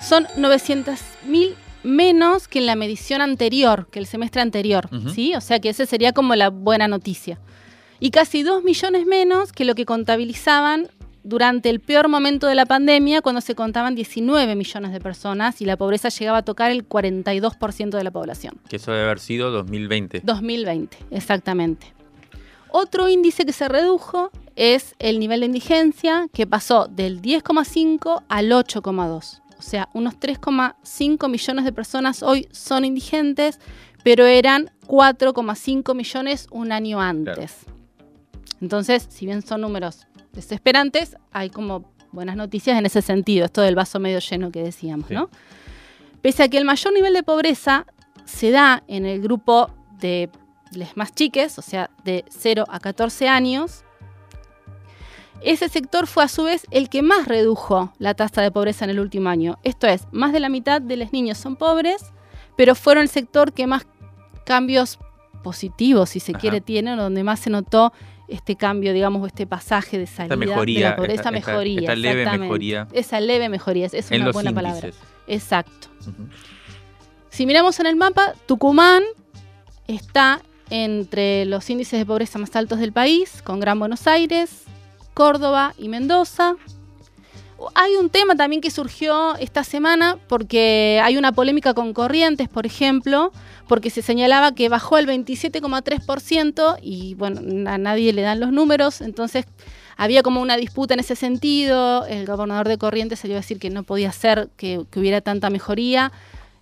Son 900 mil menos que en la medición anterior, que el semestre anterior, ¿sí? O sea que esa sería como la buena noticia. Y casi 2 millones menos que lo que contabilizaban durante el peor momento de la pandemia, cuando se contaban 19 millones de personas y la pobreza llegaba a tocar el 42% de la población. Que eso debe haber sido 2020. 2020, exactamente. Otro índice que se redujo es el nivel de indigencia, que pasó del 10,5 al 8,2. O sea, unos 3,5 millones de personas hoy son indigentes, pero eran 4,5 millones un año antes. Entonces, si bien son números desesperantes, hay como buenas noticias en ese sentido, esto del vaso medio lleno que decíamos, ¿no? Pese a que el mayor nivel de pobreza se da en el grupo de los más chiques, o sea, de 0 a 14 años, ese sector fue a su vez el que más redujo la tasa de pobreza en el último año. Esto es, más de la mitad de los niños son pobres, pero fueron el sector que más cambios positivos, si se quiere, tienen, donde más se notó este cambio, digamos, este pasaje de salida mejoría, de la pobreza, esta, mejoría. Esta, leve mejoría. Esa leve mejoría, es una buena palabra. Exacto. Si miramos en el mapa, Tucumán está entre los índices de pobreza más altos del país, con Gran Buenos Aires, Córdoba y Mendoza. Hay un tema también que surgió esta semana porque hay una polémica con Corrientes, por ejemplo, porque se señalaba que bajó el 27,3% y bueno, a nadie le dan los números, entonces había como una disputa en ese sentido, el gobernador de Corrientes salió a decir que no podía ser que, que hubiera tanta mejoría.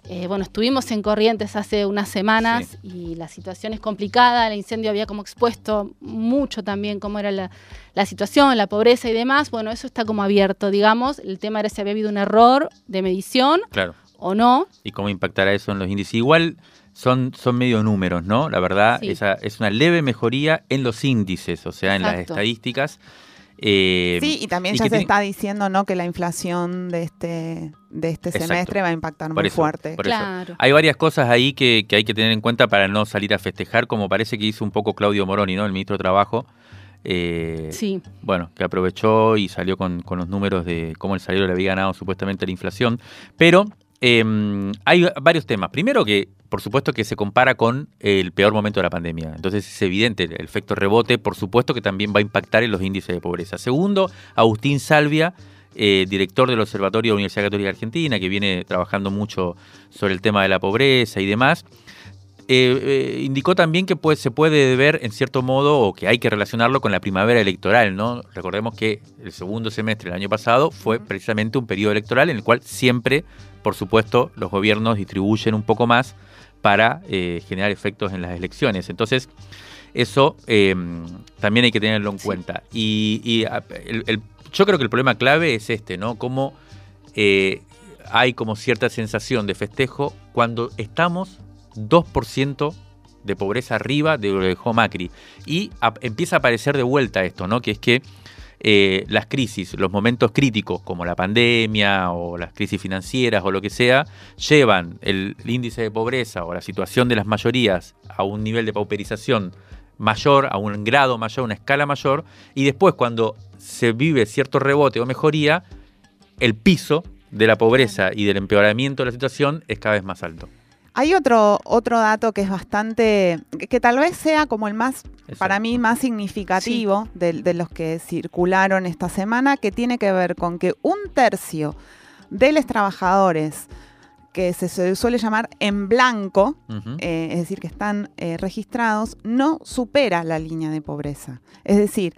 Eh, bueno, estuvimos en Corrientes hace unas semanas y la situación es complicada, el incendio había como expuesto mucho también cómo era la, situación, la pobreza y demás. Bueno, eso está como abierto, digamos. El tema era si había habido un error de medición o no. Y cómo impactará eso en los índices. Igual son, son medio números, ¿no? La verdad, Sí. esa es una leve mejoría en los índices, o sea, en las estadísticas. Eh, Sí, y también y ya se está diciendo ¿no? que la inflación de este, de este Exacto. semestre va a impactar Por muy eso, fuerte. por eso. Claro. Hay varias cosas ahí que, que hay que tener en cuenta para no salir a festejar, como parece que hizo un poco Claudio Moroni, ¿no? El ministro de Trabajo. Eh, Sí. Bueno, que aprovechó y salió con, con los números de cómo el salario le había ganado supuestamente la inflación. Pero eh, hay varios temas. Primero que, por supuesto, que se compara con el peor momento de la pandemia. Entonces es evidente el efecto rebote, por supuesto que también va a impactar en los índices de pobreza. Segundo, Agustín Salvia, eh, director del Observatorio de la Universidad Católica Argentina, que viene trabajando mucho sobre el tema de la pobreza y demás. eh, eh, indicó también que se puede ver en cierto modo o que hay que relacionarlo con la primavera electoral, ¿no? Recordemos que el segundo semestre del año pasado fue precisamente un periodo electoral en el cual siempre, por supuesto, los gobiernos distribuyen un poco más para eh, generar efectos en las elecciones. Entonces, eso eh, también hay que tenerlo en cuenta. Y, y, a- el- el- yo creo que el problema clave es este, ¿no? Cómo eh, hay como cierta sensación de festejo cuando estamos 2% de pobreza arriba de lo que dejó Macri. Y a- empieza a aparecer de vuelta esto, ¿no? Que es que eh, las crisis, los momentos críticos como la pandemia o las crisis financieras o lo que sea, llevan el, índice de pobreza o la situación de las mayorías a un nivel de pauperización mayor, a un grado mayor, una escala mayor, y después cuando se vive cierto rebote o mejoría, el piso de la pobreza y del empeoramiento de la situación es cada vez más alto. Hay otro, otro dato que es bastante, que, que tal vez sea como el más, para mí, más significativo de, de los que circularon esta semana, que tiene que ver con que un tercio de los trabajadores que se su- suele llamar en blanco, eh, es decir, que están eh, registrados, no supera la línea de pobreza. Es decir,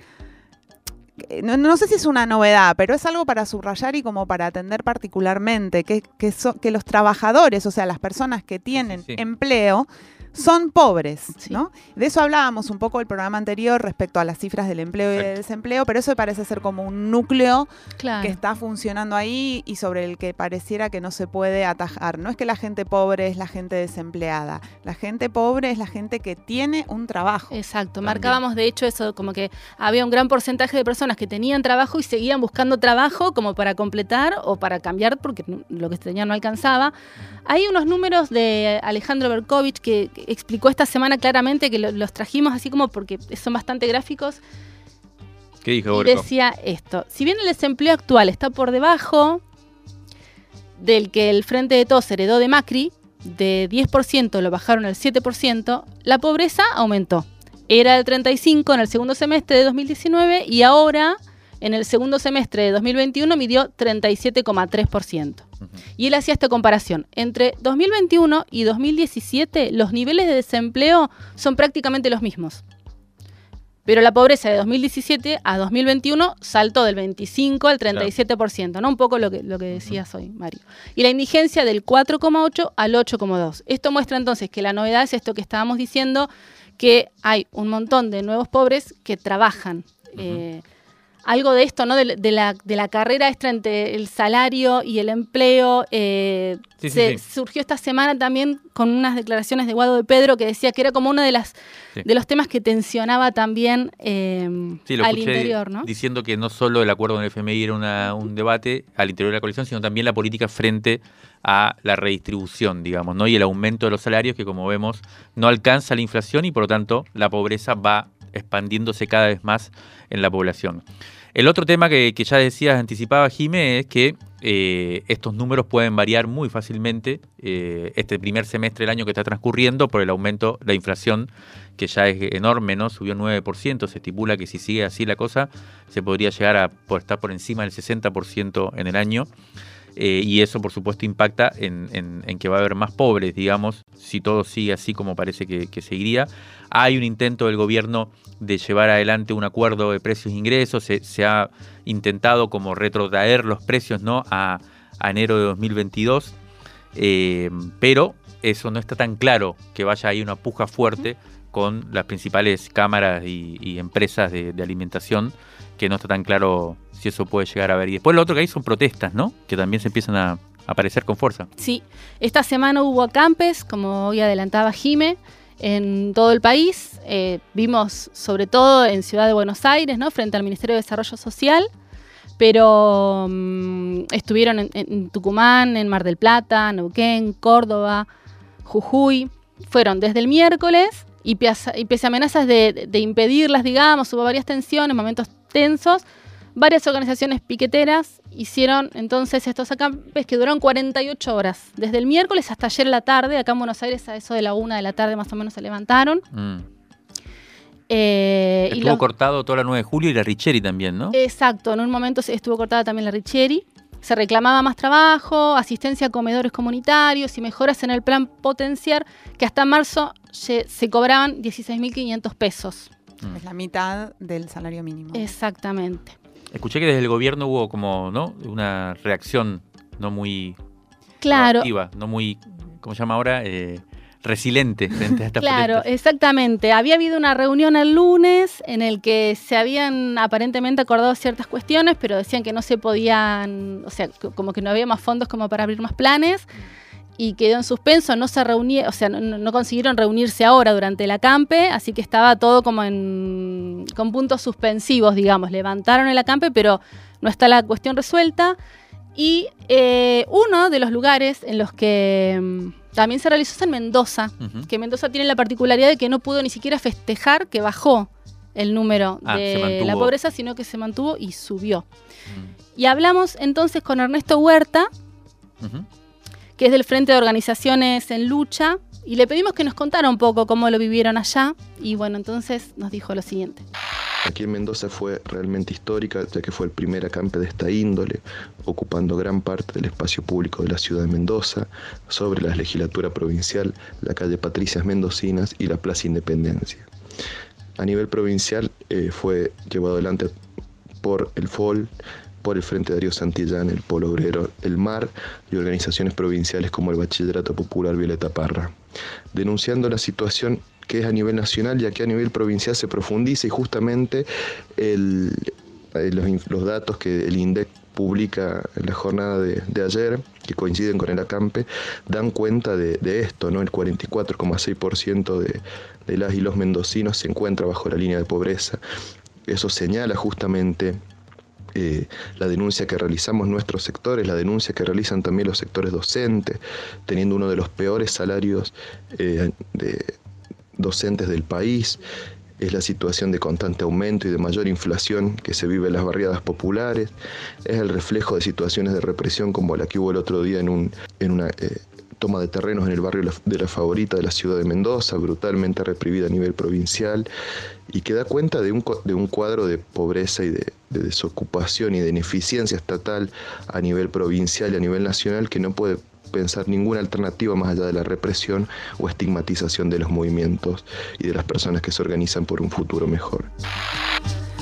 no, no sé si es una novedad, pero es algo para subrayar y como para atender particularmente, que, que, so- que los trabajadores, o sea, las personas que tienen sí. empleo, son pobres, ¿no? De eso hablábamos un poco el programa anterior respecto a las cifras del empleo y del desempleo, pero eso parece ser como un núcleo Claro. que está funcionando ahí y sobre el que pareciera que no se puede atajar. No es que la gente pobre es la gente desempleada, la gente pobre es la gente que tiene un trabajo. Exacto, marcábamos de hecho eso, como que había un gran porcentaje de personas que tenían trabajo y seguían buscando trabajo como para completar o para cambiar porque lo que tenían no alcanzaba. Hay unos números de Alejandro Berkovich que, que explicó esta semana claramente que lo- los trajimos así como porque son bastante gráficos ¿Qué dijo y decía esto, si bien el desempleo actual está por debajo del que el Frente de Todos heredó de Macri, de 10% lo bajaron al 7%, la pobreza aumentó. Era el 35 en el segundo semestre de 2019 y ahora en el segundo semestre de 2021 midió 37,3%. Y él hacía esta comparación. Entre 2021 y 2017 los niveles de desempleo son prácticamente los mismos. Pero la pobreza de 2017 a 2021 saltó del 25 al 37%, ¿no? Un poco lo que, lo que decías hoy, Mario. Y la indigencia del 4,8 al 8,2. Esto muestra entonces que la novedad es esto que estábamos diciendo, que hay un montón de nuevos pobres que trabajan. Eh, algo de esto, ¿no? De, de la, de la carrera extra entre el salario y el empleo. eh, Sí, se- sí. Surgió esta semana también con unas declaraciones de Guado de Pedro que decía que era como uno de las Sí. de los temas que tensionaba también eh, Sí, lo al interior, ¿no? diciendo que no solo el acuerdo con el FMI era una- un debate al interior de la coalición, sino también la política frente a la redistribución, digamos, ¿no? Y el aumento de los salarios que, como vemos, no alcanza la inflación y, por lo tanto, la pobreza va expandiéndose cada vez más en la población. El otro tema que, ya decías, anticipaba Jime, es que eh, estos números pueden variar muy fácilmente eh, este primer semestre del año que está transcurriendo por el aumento de la inflación, que ya es enorme, ¿no? Subió 9%, se estipula que si sigue así la cosa, se podría llegar a estar por encima del 60% en el año. Eh, y eso, por supuesto, impacta en, que va a haber más pobres, digamos, si todo sigue así como parece que, seguiría. Hay un intento del gobierno de llevar adelante un acuerdo de precios e ingresos. Se, ha intentado como retrotraer los precios ¿no? a, enero de 2022. Eh, pero eso no está tan claro que vaya ahí una puja fuerte con las principales cámaras y, empresas de alimentación, que no está tan claro si eso puede llegar a ver. Y después lo otro que hay son protestas, ¿no? Que también se empiezan a, aparecer con fuerza. Sí, esta semana hubo acampes, como hoy adelantaba Jime, en todo el país. Eh, vimos sobre todo en Ciudad de Buenos Aires, ¿no? frente al Ministerio de Desarrollo Social, pero mm, estuvieron en, Tucumán, en Mar del Plata, Neuquén, Córdoba, Jujuy. Fueron desde el miércoles y, pese- y pese a amenazas de, de impedirlas, digamos, hubo varias tensiones, momentos tensos. Varias organizaciones piqueteras hicieron entonces estos acampes que duraron 48 horas, desde el miércoles hasta ayer la tarde, acá en Buenos Aires a eso de la una de la tarde más o menos se levantaron. Mm. Eh, y Estuvo los- cortado toda la 9 de julio y la Richeri también, ¿no? Exacto, en un momento se- estuvo cortada también la Richieri. Se reclamaba más trabajo, asistencia a comedores comunitarios y mejoras en el plan potenciar, que hasta marzo se, se cobraban 16.500 pesos. Es la mitad del salario mínimo. Exactamente. Escuché que desde el gobierno hubo como, ¿no? Una reacción no muy Claro, proactiva, no muy, ¿cómo se llama ahora? Eh, resiliente frente a estas Claro, protestas. exactamente. Había habido una reunión el lunes en el que se habían aparentemente acordado ciertas cuestiones, pero decían que no se podían, o sea, co- como que no había más fondos como para abrir más planes y quedó en suspenso, no se reunieron, o sea, no, no- consiguieron reunirse ahora durante el acampe, así que estaba todo como en con puntos suspensivos, digamos. Levantaron el acampe, pero no está la cuestión resuelta. Y eh, uno de los lugares en los que mm, también se realizó es en Mendoza, que Mendoza tiene la particularidad de que no pudo ni siquiera festejar que bajó el número Ah, de la pobreza, sino que se mantuvo y subió. Mm. Y hablamos entonces con Ernesto Huerta, Ujú. Que es del Frente de Organizaciones en Lucha, y le pedimos que nos contara un poco cómo lo vivieron allá. Y bueno, entonces nos dijo lo siguiente. Aquí en Mendoza fue realmente histórica, ya que fue el primer acampe de esta índole, ocupando gran parte del espacio público de la ciudad de Mendoza, sobre la legislatura provincial, la calle Patricias Mendocinas y la Plaza Independencia. A nivel provincial eh, fue llevado adelante por el FOL, por el Frente Darío Santillán, el Polo Obrero, el MAR y organizaciones provinciales como el Bachillerato Popular Violeta Parra, denunciando la situación que es a nivel nacional y aquí a nivel provincial se profundiza y justamente eh, los, datos que el INDEC publica en la jornada de, ayer, que coinciden con el acampe, dan cuenta de, esto, ¿no? El 44,6% de, de las y los mendocinos se encuentra bajo la línea de pobreza. Eso señala justamente eh, la denuncia que realizamos nuestros sectores, la denuncia que realizan también los sectores docentes, teniendo uno de los peores salarios eh, de docentes del país. Es la situación de constante aumento y de mayor inflación que se vive en las barriadas populares. Es el reflejo de situaciones de represión como la que hubo el otro día en, un, en una eh, toma de terrenos en el barrio de la Favorita de la ciudad de Mendoza, brutalmente reprimida a nivel provincial y que da cuenta de un, de un cuadro de pobreza y de, de desocupación y de ineficiencia estatal a nivel provincial y a nivel nacional que no puede pensar ninguna alternativa más allá de la represión o estigmatización de los movimientos y de las personas que se organizan por un futuro mejor.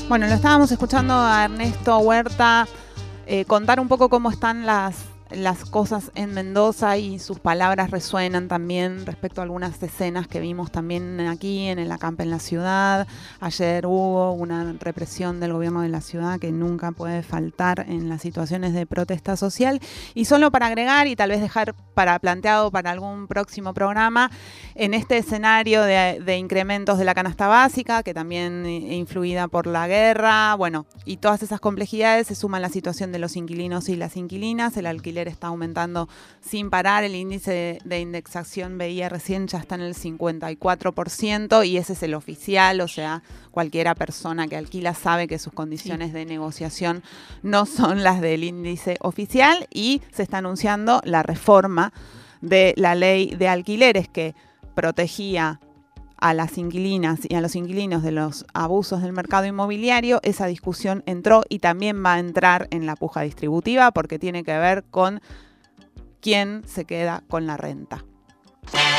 Bueno, lo estábamos escuchando a Ernesto Huerta eh, contar un poco cómo están las, las cosas en Mendoza y sus palabras resuenan también respecto a algunas escenas que vimos también aquí en el acampe en la ciudad. Ayer hubo una represión del gobierno de la ciudad que nunca puede faltar en las situaciones de protesta social. Y solo para agregar y tal vez dejar para planteado para algún próximo programa, en este escenario de, de incrementos de la canasta básica, que también eh, influida por la guerra, bueno, y todas esas complejidades se suman la situación de los inquilinos y las inquilinas, el alquiler está aumentando sin parar, el índice de, de indexación veía recién ya está en el 54% y ese es el oficial, o sea, cualquiera persona que alquila sabe que sus condiciones de negociación no son las del índice oficial y se está anunciando la reforma de la ley de alquileres que protegía a las inquilinas y a los inquilinos de los abusos del mercado inmobiliario, esa discusión entró y también va a entrar en la puja distributiva porque tiene que ver con quién se queda con la renta.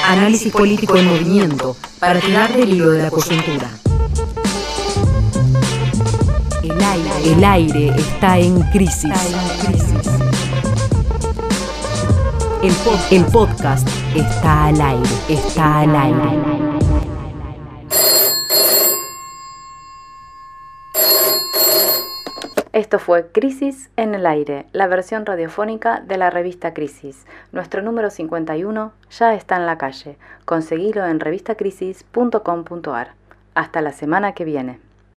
Análisis político en movimiento para tirar del hilo de la coyuntura. El aire, el aire está en crisis. El, po- el podcast está al aire, está al aire. Esto Esto fue Crisis en el Aire, la versión radiofónica de la revista Crisis. Nuestro número 51 ya está en la calle. Conseguilo en revistacrisis.com.ar. Hasta la semana que viene.